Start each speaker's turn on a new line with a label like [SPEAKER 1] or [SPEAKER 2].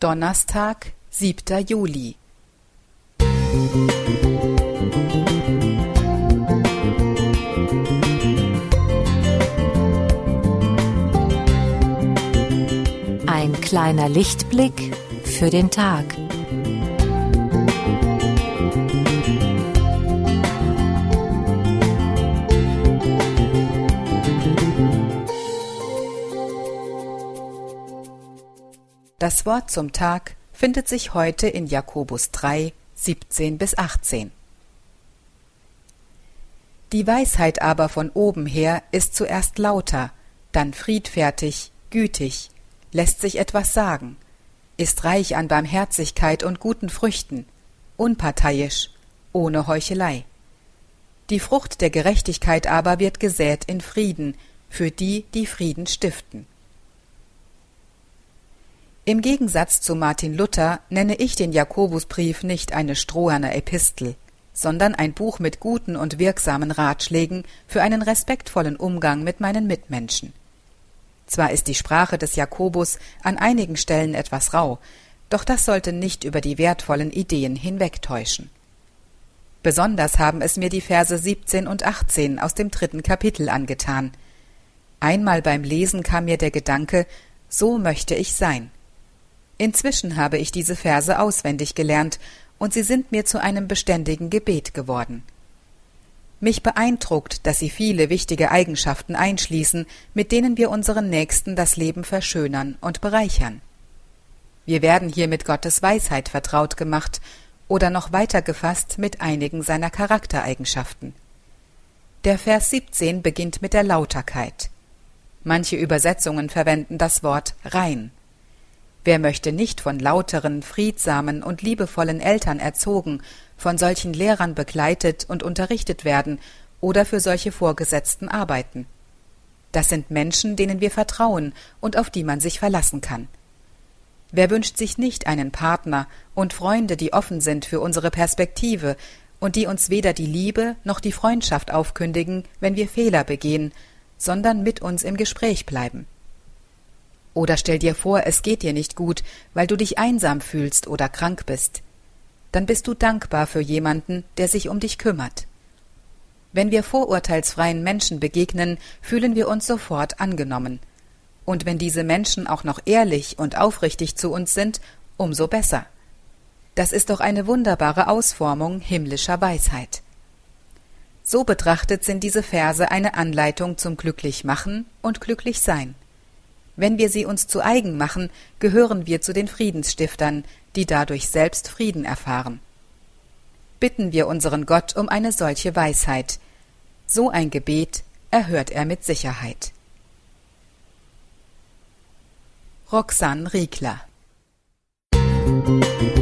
[SPEAKER 1] Donnerstag, siebter Juli.
[SPEAKER 2] Ein kleiner Lichtblick für den Tag.
[SPEAKER 1] Das Wort zum Tag findet sich heute in Jakobus 3, 17 bis 18. Die Weisheit aber von oben her ist zuerst lauter, dann friedfertig, gütig, lässt sich etwas sagen, ist reich an Barmherzigkeit und guten Früchten, unparteiisch, ohne Heuchelei. Die Frucht der Gerechtigkeit aber wird gesät in Frieden, für die, die Frieden stiften. Im Gegensatz zu Martin Luther nenne ich den Jakobusbrief nicht eine stroherne Epistel, sondern ein Buch mit guten und wirksamen Ratschlägen für einen respektvollen Umgang mit meinen Mitmenschen. Zwar ist die Sprache des Jakobus an einigen Stellen etwas rau, doch das sollte nicht über die wertvollen Ideen hinwegtäuschen. Besonders haben es mir die Verse 17 und 18 aus dem dritten Kapitel angetan. Einmal beim Lesen kam mir der Gedanke, so möchte ich sein. Inzwischen habe ich diese Verse auswendig gelernt, und sie sind mir zu einem beständigen Gebet geworden. Mich beeindruckt, dass sie viele wichtige Eigenschaften einschließen, mit denen wir unseren Nächsten das Leben verschönern und bereichern. Wir werden hier mit Gottes Weisheit vertraut gemacht oder noch weiter gefasst mit einigen seiner Charaktereigenschaften. Der Vers 17 beginnt mit der Lauterkeit. Manche Übersetzungen verwenden das Wort rein. Wer möchte nicht von lauteren, friedsamen und liebevollen Eltern erzogen, von solchen Lehrern begleitet und unterrichtet werden oder für solche Vorgesetzten arbeiten? Das sind Menschen, denen wir vertrauen und auf die man sich verlassen kann. Wer wünscht sich nicht einen Partner und Freunde, die offen sind für unsere Perspektive und die uns weder die Liebe noch die Freundschaft aufkündigen, wenn wir Fehler begehen, sondern mit uns im Gespräch bleiben? Oder stell dir vor, es geht dir nicht gut, weil du dich einsam fühlst oder krank bist. Dann bist du dankbar für jemanden, der sich um dich kümmert. Wenn wir vorurteilsfreien Menschen begegnen, fühlen wir uns sofort angenommen. Und wenn diese Menschen auch noch ehrlich und aufrichtig zu uns sind, umso besser. Das ist doch eine wunderbare Ausformung himmlischer Weisheit. So betrachtet sind diese Verse eine Anleitung zum Glücklichmachen und Glücklichsein. Wenn wir sie uns zu eigen machen, gehören wir zu den Friedensstiftern, die dadurch selbst Frieden erfahren. Bitten wir unseren Gott um eine solche Weisheit. So ein Gebet erhört er mit Sicherheit. Roxanne Riegler Musik